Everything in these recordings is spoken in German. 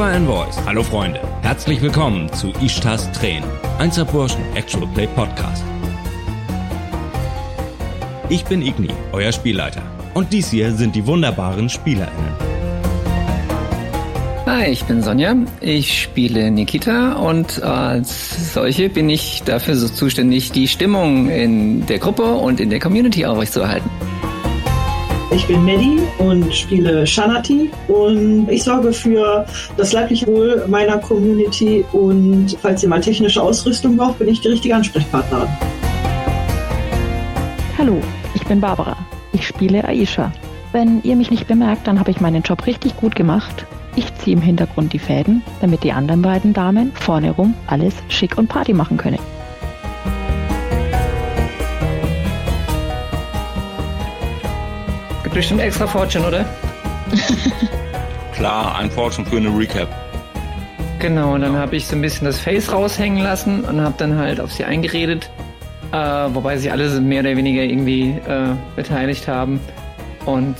Aura and Voice. Hallo Freunde. Herzlich willkommen zu Ishtas Tränen. Einzelburschen Actual Play Podcast. Ich bin Igni, euer Spielleiter. Und dies hier sind die wunderbaren SpielerInnen. Hi, ich bin Sonja. Ich spiele Nikita und als solche bin ich dafür so zuständig, die Stimmung in der Gruppe und in der Community aufrechtzuerhalten. Ich bin Medi und spiele Shanati und ich sorge für das leibliche Wohl meiner Community und falls ihr mal technische Ausrüstung braucht, bin ich die richtige Ansprechpartnerin. Hallo, ich bin Barbara. Ich spiele Aisha. Wenn ihr mich nicht bemerkt, dann habe ich meinen Job richtig gut gemacht. Ich ziehe im Hintergrund die Fäden, damit die anderen beiden Damen vorne rum alles schick und Party machen können. Gibt bestimmt extra Fortune, oder? Klar, ein Fortune für eine Recap. Genau, und dann habe ich so ein bisschen das Face raushängen lassen und habe dann halt auf sie eingeredet, äh, wobei sie alle mehr oder weniger irgendwie äh, beteiligt haben. Und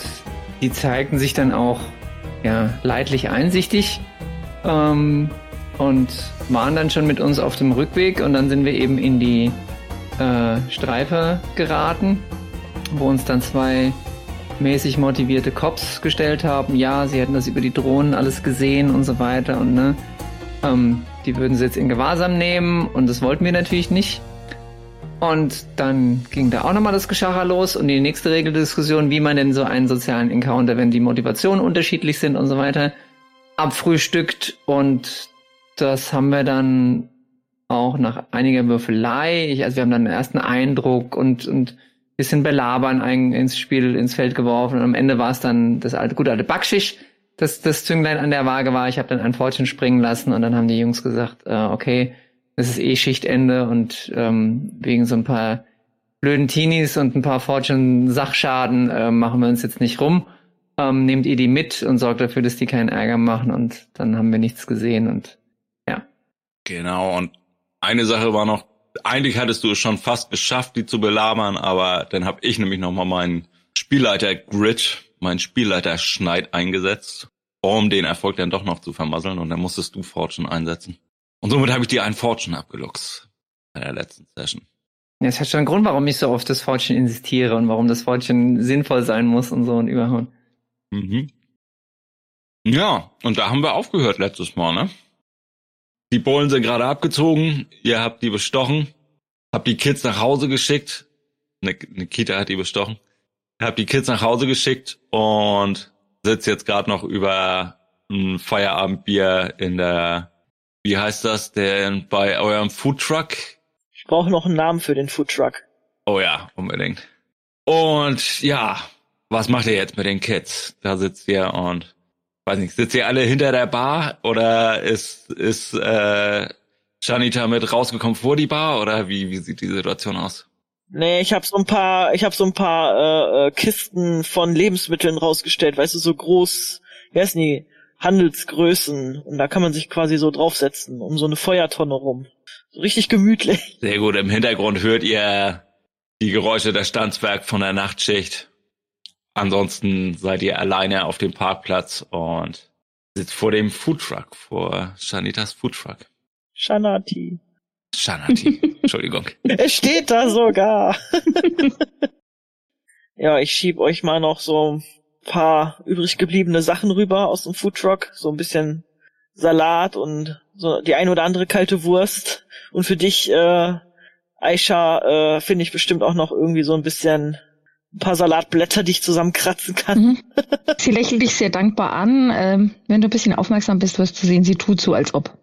die zeigten sich dann auch ja, leidlich einsichtig ähm, und waren dann schon mit uns auf dem Rückweg und dann sind wir eben in die äh, Streife geraten, wo uns dann zwei mäßig motivierte Cops gestellt haben. Ja, sie hätten das über die Drohnen alles gesehen und so weiter und ne, ähm, die würden sie jetzt in Gewahrsam nehmen und das wollten wir natürlich nicht. Und dann ging da auch nochmal das Geschacher los und die nächste Regeldiskussion, wie man denn so einen sozialen Encounter, wenn die Motivationen unterschiedlich sind und so weiter, abfrühstückt. Und das haben wir dann auch nach einiger Würfelei, ich, also wir haben dann einen ersten Eindruck und, und bisschen belabern ein, ins Spiel, ins Feld geworfen und am Ende war es dann das alte, gute alte Backschisch, das, das Zünglein an der Waage war. Ich habe dann ein Fortune springen lassen und dann haben die Jungs gesagt, äh, okay, es ist eh Schichtende und ähm, wegen so ein paar blöden Teenies und ein paar Fortune-Sachschaden äh, machen wir uns jetzt nicht rum. Ähm, nehmt ihr die mit und sorgt dafür, dass die keinen Ärger machen und dann haben wir nichts gesehen und ja. Genau, und eine Sache war noch, eigentlich hattest du es schon fast geschafft, die zu belabern, aber dann habe ich nämlich nochmal meinen Spielleiter-Grid, meinen Spielleiter-Schneid eingesetzt, um den Erfolg dann doch noch zu vermasseln und dann musstest du Fortune einsetzen. Und somit habe ich dir einen Fortune abgeluchst bei der letzten Session. Ja, es hat schon einen Grund, warum ich so auf das Fortune insistiere und warum das Fortune sinnvoll sein muss und so und überhauen. Mhm. Ja, und da haben wir aufgehört letztes Mal, ne? Die Bullen sind gerade abgezogen, ihr habt die bestochen, habt die Kids nach Hause geschickt. Ne, Kita hat die bestochen. Habt die Kids nach Hause geschickt und sitzt jetzt gerade noch über ein Feierabendbier in der wie heißt das denn bei eurem Foodtruck? Ich brauche noch einen Namen für den Foodtruck. Oh ja, unbedingt. Und ja, was macht ihr jetzt mit den Kids? Da sitzt ihr und weiß nicht, sitzt ihr alle hinter der Bar oder ist ist äh, Janita mit rausgekommen vor die Bar oder wie wie sieht die Situation aus? Nee, ich habe so ein paar, ich habe so ein paar äh, äh, Kisten von Lebensmitteln rausgestellt, weißt du, so groß, wie heißen die? Handelsgrößen und da kann man sich quasi so draufsetzen, um so eine Feuertonne rum. So richtig gemütlich. Sehr gut, im Hintergrund hört ihr die Geräusche der Standswerk von der Nachtschicht. Ansonsten seid ihr alleine auf dem Parkplatz und sitzt vor dem Foodtruck, vor Shanitas Foodtruck. Shanati. Shanati, Entschuldigung. Es steht da sogar. ja, ich schieb euch mal noch so paar übrig gebliebene Sachen rüber aus dem Foodtruck, so ein bisschen Salat und so die ein oder andere kalte Wurst. Und für dich, äh, Aisha, äh, finde ich bestimmt auch noch irgendwie so ein bisschen ein paar Salatblätter, die ich zusammenkratzen kann. Mhm. Sie lächelt dich sehr dankbar an. Ähm, wenn du ein bisschen aufmerksam bist, wirst du sehen, sie tut so, als ob.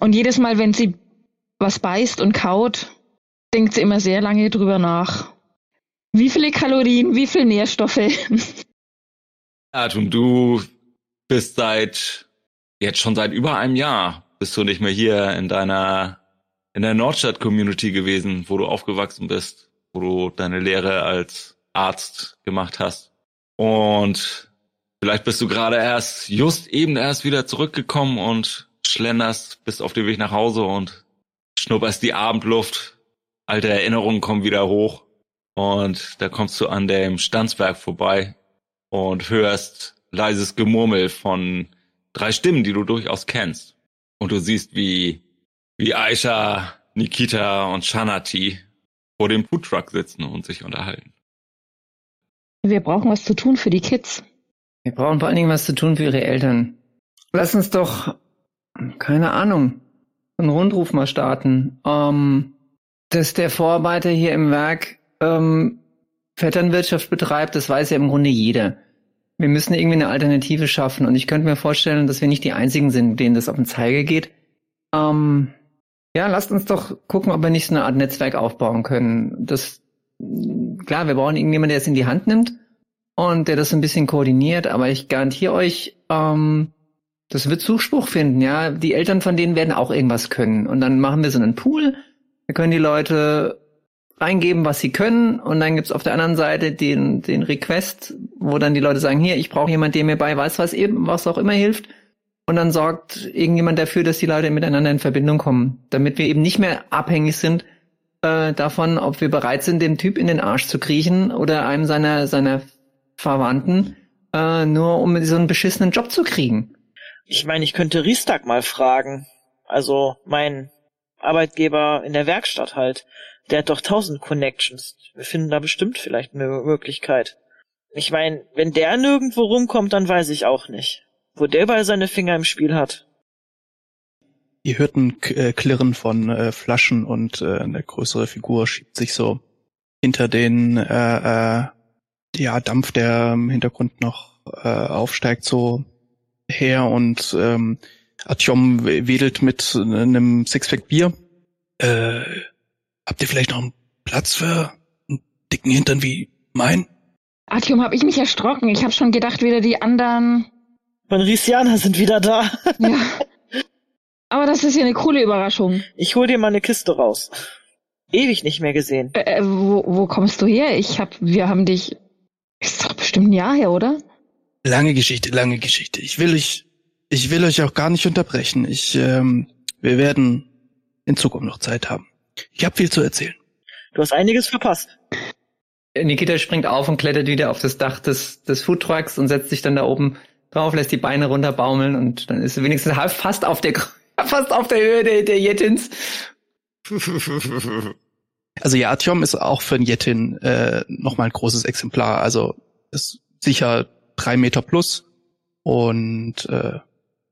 Und jedes Mal, wenn sie was beißt und kaut, denkt sie immer sehr lange drüber nach. Wie viele Kalorien, wie viele Nährstoffe? Atum, du bist seit jetzt schon seit über einem Jahr bist du nicht mehr hier in deiner in der Nordstadt-Community gewesen, wo du aufgewachsen bist, wo du deine Lehre als Arzt gemacht hast. Und vielleicht bist du gerade erst, just eben erst wieder zurückgekommen und schlenderst, bist auf dem Weg nach Hause und schnupperst die Abendluft. Alte Erinnerungen kommen wieder hoch. Und da kommst du an dem Stanzwerk vorbei und hörst leises Gemurmel von drei Stimmen, die du durchaus kennst. Und du siehst, wie, wie Aisha, Nikita und Shanati vor dem Foodtruck sitzen und sich unterhalten. Wir brauchen was zu tun für die Kids. Wir brauchen vor allen Dingen was zu tun für ihre Eltern. Lass uns doch, keine Ahnung, einen Rundruf mal starten. Ähm, dass der Vorarbeiter hier im Werk ähm, Vetternwirtschaft betreibt, das weiß ja im Grunde jeder. Wir müssen irgendwie eine Alternative schaffen und ich könnte mir vorstellen, dass wir nicht die einzigen sind, denen das auf den Zeiger geht. Ähm, ja, lasst uns doch gucken, ob wir nicht so eine Art Netzwerk aufbauen können. Das klar, wir brauchen irgendjemanden, der es in die Hand nimmt und der das ein bisschen koordiniert, aber ich garantiere euch, ähm, das wird Zuspruch finden, ja. Die Eltern von denen werden auch irgendwas können. Und dann machen wir so einen Pool. Wir können die Leute reingeben, was sie können. Und dann gibt's auf der anderen Seite den, den Request, wo dann die Leute sagen, hier, ich brauche jemand, der mir bei weiß, was eben, was auch immer hilft. Und dann sorgt irgendjemand dafür, dass die Leute miteinander in Verbindung kommen. Damit wir eben nicht mehr abhängig sind äh, davon, ob wir bereit sind, dem Typ in den Arsch zu kriechen oder einem seiner, seiner Verwandten, äh, nur um so einen beschissenen Job zu kriegen. Ich meine, ich könnte Riestag mal fragen. Also mein Arbeitgeber in der Werkstatt halt. Der hat doch tausend Connections. Wir finden da bestimmt vielleicht eine Möglichkeit. Ich meine, wenn der nirgendwo rumkommt, dann weiß ich auch nicht, wo der bei seine Finger im Spiel hat. Ihr hört ein äh, Klirren von äh, Flaschen und äh, eine größere Figur schiebt sich so hinter den äh, äh, ja, Dampf, der im Hintergrund noch äh, aufsteigt, so her und ähm, Atjom wedelt mit einem Sixpack Bier. Äh, habt ihr vielleicht noch einen Platz für einen dicken Hintern wie mein? Artyom, hab ich mich erschrocken. Ich hab schon gedacht, wieder die anderen. Manrisianer sind wieder da. Ja. Aber das ist ja eine coole Überraschung. Ich hol dir mal eine Kiste raus. Ewig nicht mehr gesehen. Äh, äh, wo, wo kommst du her? Ich hab, wir haben dich. Ist doch bestimmt ein Jahr her, oder? Lange Geschichte, lange Geschichte. Ich will euch, ich will euch auch gar nicht unterbrechen. Ich, ähm, wir werden in Zukunft noch Zeit haben. Ich habe viel zu erzählen. Du hast einiges verpasst. Nikita springt auf und klettert wieder auf das Dach des, des Foodtrucks und setzt sich dann da oben drauf, lässt die Beine runterbaumeln und dann ist sie wenigstens halb fast auf der fast auf der Höhe der, der Jettins. Also ja, Artyom ist auch für ein Jettin äh, nochmal ein großes Exemplar. Also ist sicher drei Meter plus und äh,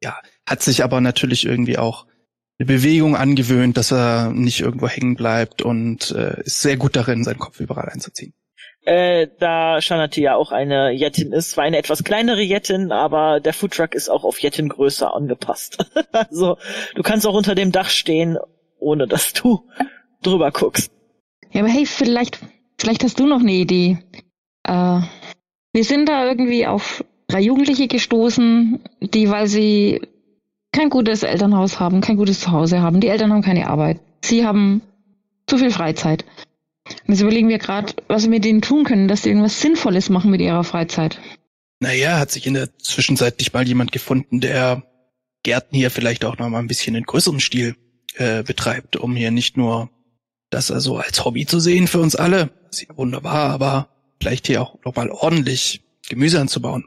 ja, hat sich aber natürlich irgendwie auch eine Bewegung angewöhnt, dass er nicht irgendwo hängen bleibt und äh, ist sehr gut darin, seinen Kopf überall einzuziehen. Äh, da Shanati ja auch eine Jettin ist, zwar eine etwas kleinere Jettin, aber der Foodtruck ist auch auf Jettin-Größe angepasst. also du kannst auch unter dem Dach stehen, ohne dass du drüber guckst. Ja, aber hey, vielleicht, vielleicht hast du noch eine Idee. Äh, wir sind da irgendwie auf drei Jugendliche gestoßen, die, weil sie kein gutes Elternhaus haben, kein gutes Zuhause haben, die Eltern haben keine Arbeit, sie haben zu viel Freizeit. Jetzt überlegen wir gerade, was wir mit denen tun können, dass sie irgendwas Sinnvolles machen mit ihrer Freizeit. Naja, hat sich in der Zwischenzeit nicht mal jemand gefunden, der Gärten hier vielleicht auch noch mal ein bisschen in größerem Stil äh, betreibt, um hier nicht nur das also als Hobby zu sehen für uns alle. Das ist ja wunderbar, aber vielleicht hier auch nochmal ordentlich Gemüse anzubauen.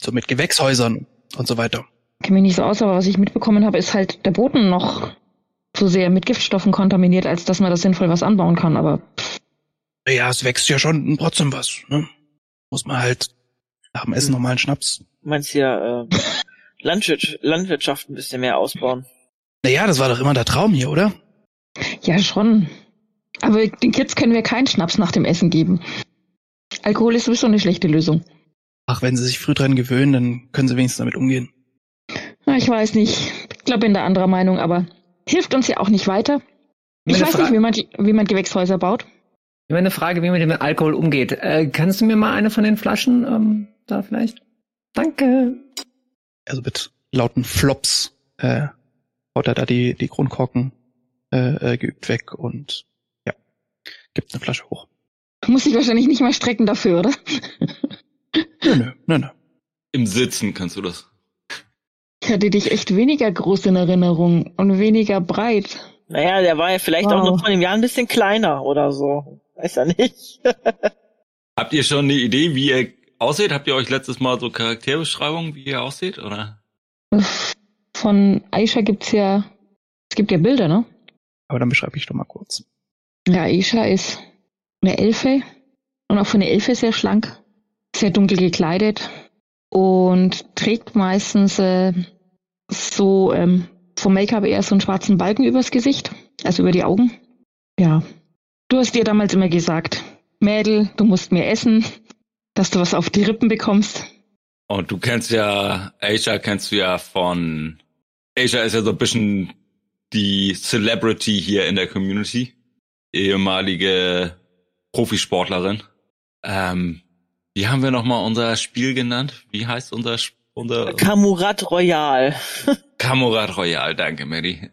So mit Gewächshäusern und so weiter. Ich kenne mich nicht so aus, aber was ich mitbekommen habe, ist halt der Boden noch zu sehr mit Giftstoffen kontaminiert, als dass man da sinnvoll was anbauen kann, aber. Ja, es wächst ja schon trotzdem was, ne? Muss man halt nach dem Essen hm. nochmal einen Schnaps. Meinst du ja, äh, Landwirt Landwirtschaft ein bisschen mehr ausbauen? Naja, das war doch immer der Traum hier, oder? Ja, schon. Aber den Kids können wir keinen Schnaps nach dem Essen geben. Alkohol ist sowieso eine schlechte Lösung. Ach, wenn sie sich früh dran gewöhnen, dann können sie wenigstens damit umgehen. Na, ich weiß nicht. Ich glaube, bin da anderer Meinung, aber hilft uns ja auch nicht weiter. Ich weiß Fra nicht, wie man, wie man Gewächshäuser baut. Ich habe eine Frage, wie man mit dem Alkohol umgeht. Äh, kannst du mir mal eine von den Flaschen ähm, da vielleicht? Danke. Also mit lauten Flops äh, haut er da die, die Kronkorken äh, äh, geübt weg und ja, gibt eine Flasche hoch. Muss ich wahrscheinlich nicht mal strecken dafür, oder? nö, nö, nö, nö. Im Sitzen kannst du das. Ich hatte dich echt weniger groß in Erinnerung und weniger breit. Naja, der war ja vielleicht wow. auch noch von dem Jahr ein bisschen kleiner oder so. Weiß ja nicht. Habt ihr schon eine Idee, wie ihr aussieht? Habt ihr euch letztes Mal so Charakterbeschreibungen, wie ihr aussieht, oder? Von Aisha gibt's ja, es gibt ja Bilder, ne? Aber dann beschreibe ich doch mal kurz. Ja, Aisha ist eine Elfe und auch von der Elfe sehr schlank, sehr dunkel gekleidet und trägt meistens äh, so ähm, vom Make-up eher so einen schwarzen Balken übers Gesicht, also über die Augen. Ja. Du hast dir damals immer gesagt, Mädel, du musst mehr essen, dass du was auf die Rippen bekommst. Und du kennst ja, Asia kennst du ja von, Asia ist ja so ein bisschen die Celebrity hier in der Community. Ehemalige Profisportlerin. Ähm, wie haben wir nochmal unser Spiel genannt? Wie heißt unser, unser Kamurat Royal. Kamurat Royal, danke, Mary.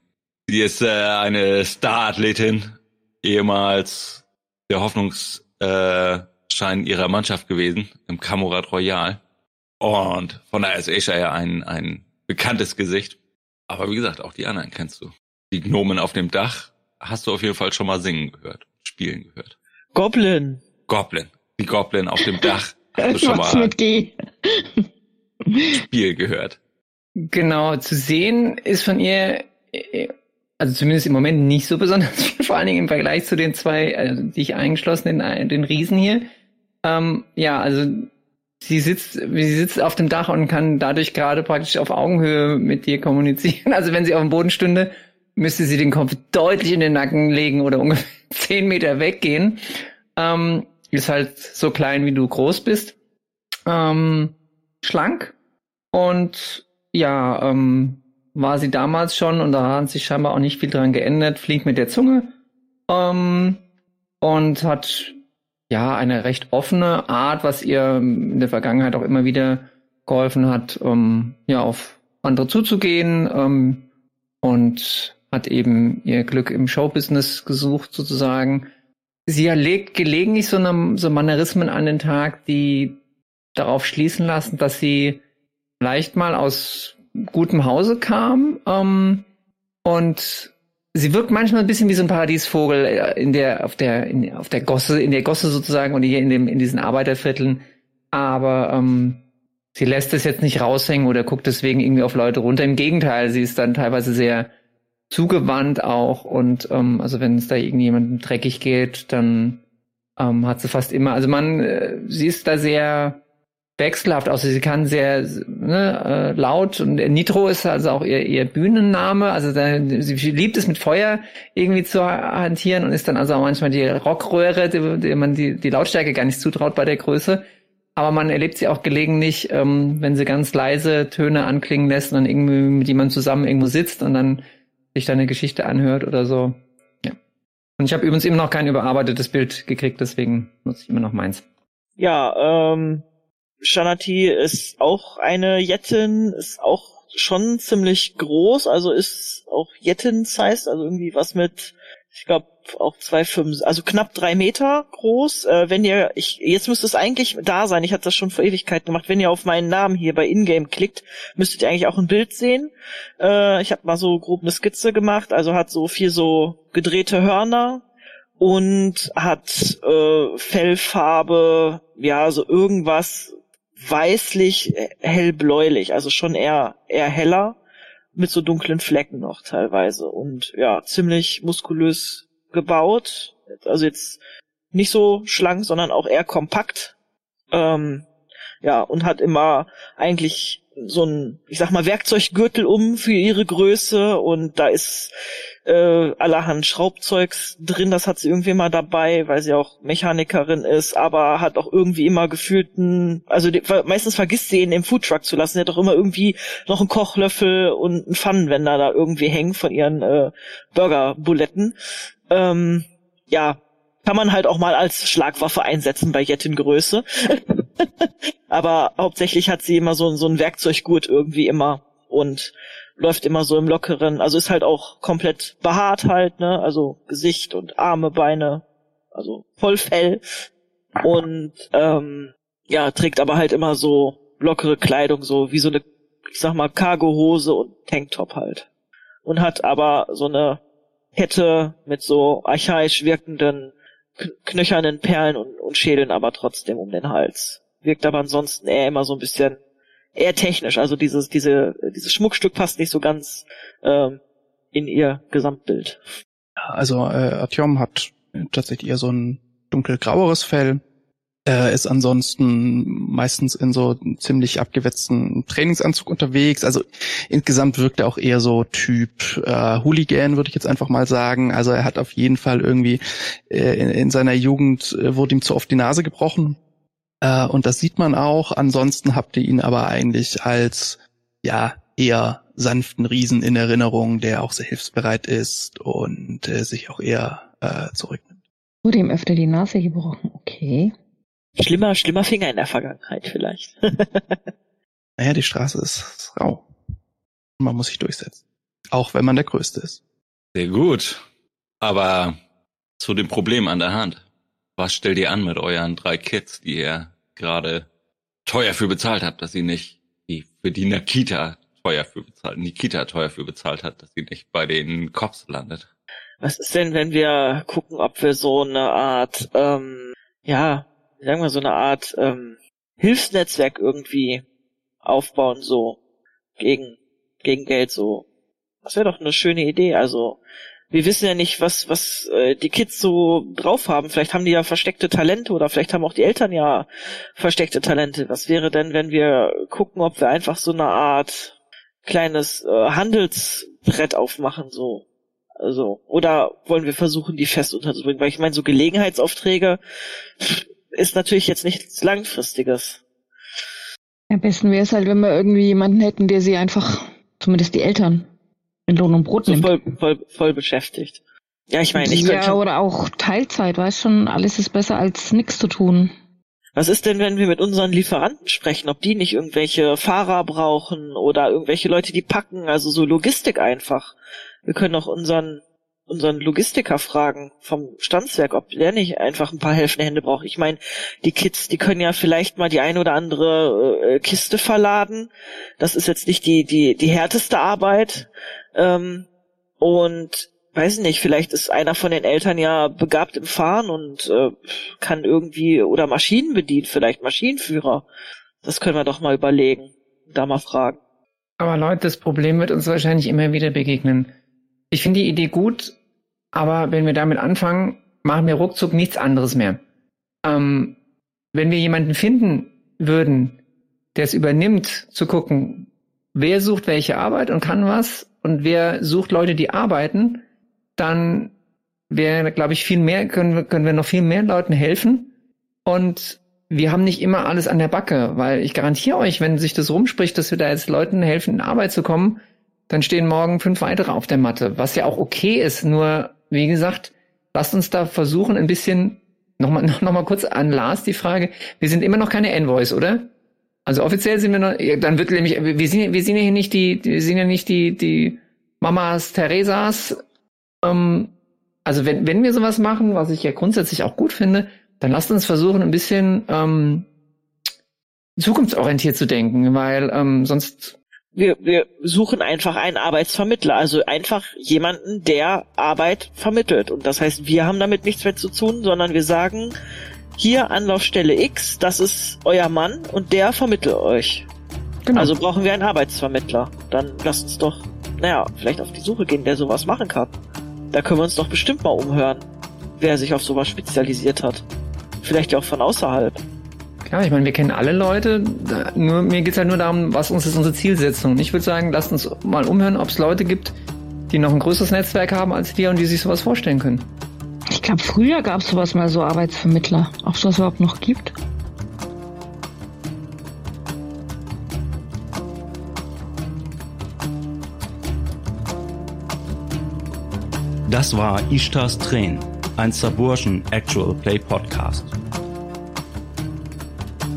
Sie ist äh, eine Starathletin, ehemals der Hoffnungsschein ihrer Mannschaft gewesen im Kamurat Royal. Und von daher ist Aisha ja ein, ein bekanntes Gesicht. Aber wie gesagt, auch die anderen kennst du. Die Gnomen auf dem Dach hast du auf jeden Fall schon mal singen gehört, spielen gehört. Goblin. Goblin. Die Goblin auf dem Dach hast du schon mal mit G? Spiel gehört. Genau, zu sehen ist von ihr, äh, also zumindest im Moment nicht so besonders viel, vor allen Dingen im Vergleich zu den zwei, also die ich eingeschlossen, den, den Riesen hier. Ähm, ja, also sie sitzt, sie sitzt auf dem Dach und kann dadurch gerade praktisch auf Augenhöhe mit dir kommunizieren. Also wenn sie auf dem Boden stünde, müsste sie den Kopf deutlich in den Nacken legen oder ungefähr zehn Meter weggehen. Ähm, ist halt so klein, wie du groß bist. Ähm, schlank und ja, ähm, war sie damals schon und da hat sich scheinbar auch nicht viel dran geändert, fliegt mit der Zunge ähm, und hat ja eine recht offene Art, was ihr in der Vergangenheit auch immer wieder geholfen hat, ähm, ja, auf andere zuzugehen ähm, und hat eben ihr Glück im Showbusiness gesucht sozusagen. Sie legt gelegentlich so, eine, so Manierismen an den Tag, die darauf schließen lassen, dass sie vielleicht mal aus gutem Hause kam ähm, und sie wirkt manchmal ein bisschen wie so ein Paradiesvogel äh, in der auf der in, auf der Gosse in der Gosse sozusagen und hier in dem in diesen Arbeitervierteln, aber ähm, sie lässt es jetzt nicht raushängen oder guckt deswegen irgendwie auf Leute runter. Im Gegenteil, sie ist dann teilweise sehr zugewandt auch und ähm, also wenn es da irgendjemandem dreckig geht, dann ähm, hat sie fast immer, also man, äh, sie ist da sehr wechselhaft aus. Sie kann sehr ne, äh, laut und Nitro ist also auch ihr, ihr Bühnenname. Also sie liebt es mit Feuer irgendwie zu hantieren und ist dann also auch manchmal die Rockröhre, die, die man die, die Lautstärke gar nicht zutraut bei der Größe. Aber man erlebt sie auch gelegentlich, ähm, wenn sie ganz leise Töne anklingen lässt und dann irgendwie mit jemandem zusammen irgendwo sitzt und dann sich da eine Geschichte anhört oder so. Ja. Und ich habe übrigens immer noch kein überarbeitetes Bild gekriegt, deswegen nutze ich immer noch meins. Ja, ähm, Shanati ist auch eine Jettin, ist auch schon ziemlich groß, also ist auch Jettin-sized, also irgendwie was mit, ich glaube, auch zwei fünf, also knapp drei Meter groß. Äh, wenn ihr, ich, jetzt müsste es eigentlich da sein, ich hatte das schon vor Ewigkeit gemacht, wenn ihr auf meinen Namen hier bei Ingame klickt, müsstet ihr eigentlich auch ein Bild sehen. Äh, ich habe mal so grob eine Skizze gemacht, also hat so viel so gedrehte Hörner, und hat äh, Fellfarbe, ja, so irgendwas weißlich, äh, hellbläulich, also schon eher, eher heller, mit so dunklen Flecken noch teilweise und ja, ziemlich muskulös gebaut, also jetzt nicht so schlank, sondern auch eher kompakt, ähm, ja, und hat immer eigentlich so ein, ich sag mal, Werkzeuggürtel um für ihre Größe und da ist äh, allerhand Schraubzeugs drin, das hat sie irgendwie immer dabei, weil sie auch Mechanikerin ist, aber hat auch irgendwie immer gefühlten, also die, meistens vergisst sie ihn im Foodtruck zu lassen, sie hat auch immer irgendwie noch einen Kochlöffel und einen Pfannenwender da irgendwie hängen von ihren äh, Burgerbuletten. Ähm, ja, kann man halt auch mal als Schlagwaffe einsetzen bei Jettengröße. aber hauptsächlich hat sie immer so, so ein Werkzeuggurt irgendwie immer und läuft immer so im Lockeren. Also ist halt auch komplett behaart halt, ne? Also Gesicht und Arme, Beine, also voll Fell. Und ähm, ja, trägt aber halt immer so lockere Kleidung, so wie so eine, ich sag mal, Cargo-Hose und Tanktop halt. Und hat aber so eine Kette mit so archaisch wirkenden, knöchernen Perlen und, und Schädeln aber trotzdem um den Hals. Wirkt aber ansonsten eher immer so ein bisschen eher technisch. Also dieses, diese, dieses Schmuckstück passt nicht so ganz ähm, in ihr Gesamtbild. Also äh, Artyom hat tatsächlich eher so ein dunkelgraueres Fell. Er ist ansonsten meistens in so ziemlich abgewetzten Trainingsanzug unterwegs. Also insgesamt wirkt er auch eher so Typ äh, Hooligan, würde ich jetzt einfach mal sagen. Also er hat auf jeden Fall irgendwie äh, in, in seiner Jugend äh, wurde ihm zu oft die Nase gebrochen. Äh, und das sieht man auch. Ansonsten habt ihr ihn aber eigentlich als ja eher sanften Riesen in Erinnerung, der auch sehr hilfsbereit ist und äh, sich auch eher äh, zurücknimmt. Wurde ihm öfter die Nase gebrochen, okay. Schlimmer, schlimmer Finger in der Vergangenheit vielleicht. naja, die Straße ist rau. Man muss sich durchsetzen. Auch wenn man der Größte ist. Sehr gut. Aber zu dem Problem an der Hand. Was stellt ihr an mit euren drei Kids, die ihr gerade teuer für bezahlt habt, dass sie nicht, die für die Nakita teuer für bezahlt, Nikita teuer für bezahlt hat, dass sie nicht bei den Cops landet? Was ist denn, wenn wir gucken, ob wir so eine Art, ähm, ja, sagen wir so eine Art ähm, Hilfsnetzwerk irgendwie aufbauen, so gegen gegen Geld, so. Das wäre doch eine schöne Idee. Also wir wissen ja nicht, was was äh, die Kids so drauf haben. Vielleicht haben die ja versteckte Talente oder vielleicht haben auch die Eltern ja versteckte Talente. Was wäre denn, wenn wir gucken, ob wir einfach so eine Art kleines äh, Handelsbrett aufmachen, so. Also, oder wollen wir versuchen, die fest unterzubringen? Weil ich meine, so Gelegenheitsaufträge ist natürlich jetzt nichts Langfristiges. Am besten wäre es halt, wenn wir irgendwie jemanden hätten, der sie einfach, zumindest die Eltern, in Lohn und Brot so nimmt. voll, voll, voll beschäftigt. Ja, ich meine, ich könnte Ja, oder auch Teilzeit, weißt schon, alles ist besser als nichts zu tun. Was ist denn, wenn wir mit unseren Lieferanten sprechen, ob die nicht irgendwelche Fahrer brauchen oder irgendwelche Leute, die packen, also so Logistik einfach. Wir können auch unseren unseren Logistiker fragen vom Standswerk, ob der nicht einfach ein paar helfende Hände braucht. Ich meine, die Kids, die können ja vielleicht mal die eine oder andere äh, Kiste verladen. Das ist jetzt nicht die die die härteste Arbeit. Ähm, und weiß nicht, vielleicht ist einer von den Eltern ja begabt im Fahren und äh, kann irgendwie oder Maschinen bedient, vielleicht Maschinenführer. Das können wir doch mal überlegen, da mal fragen. Aber Leute, das Problem wird uns wahrscheinlich immer wieder begegnen. Ich finde die Idee gut, aber wenn wir damit anfangen, machen wir ruckzuck nichts anderes mehr. Ähm, wenn wir jemanden finden würden, der es übernimmt, zu gucken, wer sucht welche Arbeit und kann was und wer sucht Leute, die arbeiten, dann wäre, glaube ich, viel mehr, können wir, können wir noch viel mehr Leuten helfen. Und wir haben nicht immer alles an der Backe, weil ich garantiere euch, wenn sich das rumspricht, dass wir da jetzt Leuten helfen, in Arbeit zu kommen, dann stehen morgen fünf weitere auf der Matte, was ja auch okay ist. Nur, wie gesagt, lasst uns da versuchen, ein bisschen, nochmal noch, noch mal kurz an Lars die Frage, wir sind immer noch keine Envoys, oder? Also offiziell sind wir noch, ja, dann wird nämlich, wir sind, wir sind ja hier nicht die, wir sind ja nicht die, die Mamas Theresas. Ähm, also wenn, wenn wir sowas machen, was ich ja grundsätzlich auch gut finde, dann lasst uns versuchen, ein bisschen ähm, zukunftsorientiert zu denken, weil ähm, sonst Wir, wir suchen einfach einen Arbeitsvermittler, also einfach jemanden, der Arbeit vermittelt. Und das heißt, wir haben damit nichts mehr zu tun, sondern wir sagen, hier Anlaufstelle X, das ist euer Mann und der vermittelt euch. genau. Also brauchen wir einen Arbeitsvermittler. Dann lasst uns doch, naja, vielleicht auf die Suche gehen, der sowas machen kann. Da können wir uns doch bestimmt mal umhören, wer sich auf sowas spezialisiert hat. Vielleicht ja auch von außerhalb. Ja, ich meine, wir kennen alle Leute, nur mir geht's halt nur darum, was uns ist unsere Zielsetzung. Ich würde sagen, lasst uns mal umhören, ob es Leute gibt, die noch ein größeres Netzwerk haben als wir und die sich sowas vorstellen können. Glaube, früher gab es sowas mal so Arbeitsvermittler. Ob es das überhaupt noch gibt? Das war Ishtars Tränen, ein Subversion Actual Play Podcast.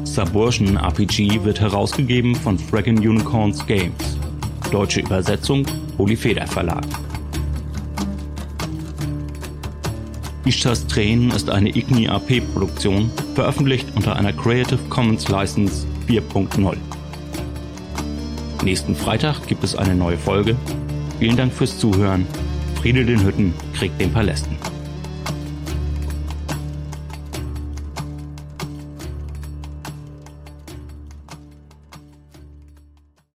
Subversion RPG wird herausgegeben von Fraggin Unicorns Games. Deutsche Übersetzung Polyfeder Verlag. Ishtars Tränen ist eine Igni AP Produktion, veröffentlicht unter einer Creative Commons License 4.0. Nächsten Freitag gibt es eine neue Folge. Vielen Dank fürs Zuhören. Friede den Hütten, kriegt den Palästen.